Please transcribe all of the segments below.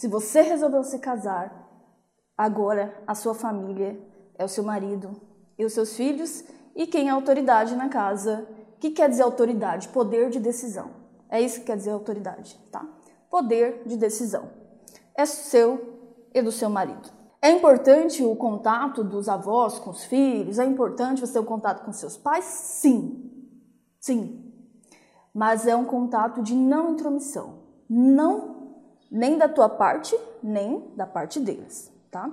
Se você resolveu se casar, agora a sua família é o seu marido e os seus filhos e quem é autoridade na casa. O que quer dizer autoridade? Poder de decisão. É isso que quer dizer autoridade, tá? Poder de decisão. É seu e do seu marido. É importante o contato dos avós com os filhos? É importante você ter o um contato com seus pais? Sim. Sim. Mas é um contato de não intromissão. Não nem da tua parte, nem da parte deles, tá?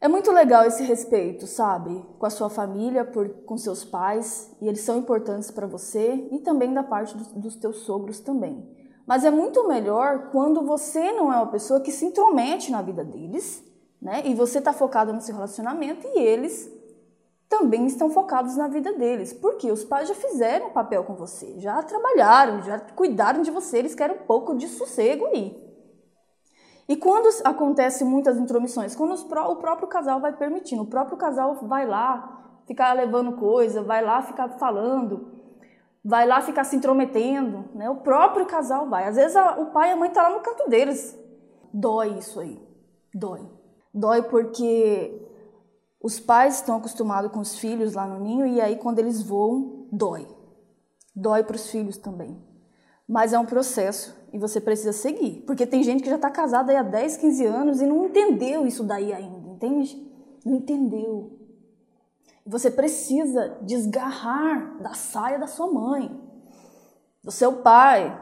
É muito legal esse respeito, sabe? Com a sua família, por, com seus pais, e eles são importantes para você, e também da parte dos, dos teus sogros também. Mas é muito melhor quando você não é uma pessoa que se intromete na vida deles, né? E você está focado no seu relacionamento e eles também estão focados na vida deles. Porque os pais já fizeram papel com você, já trabalharam, já cuidaram de você, eles querem um pouco de sossego aí. E quando acontece muitas intromissões, quando o próprio casal vai permitindo, o próprio casal vai lá ficar levando coisa, vai lá ficar falando, vai lá ficar se intrometendo, né? O próprio casal vai. Às vezes a, o pai e a mãe estão tá lá no canto deles. Dói isso aí. Dói. Dói porque os pais estão acostumados com os filhos lá no ninho e aí quando eles voam, dói. Dói para os filhos também. Mas é um processo e você precisa seguir. Porque tem gente que já está casada há 10, 15 anos e não entendeu isso daí ainda, entende? Não entendeu. Você precisa desgarrar da saia da sua mãe, do seu pai,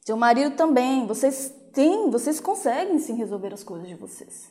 seu marido também. Vocês têm, vocês conseguem sim resolver as coisas de vocês.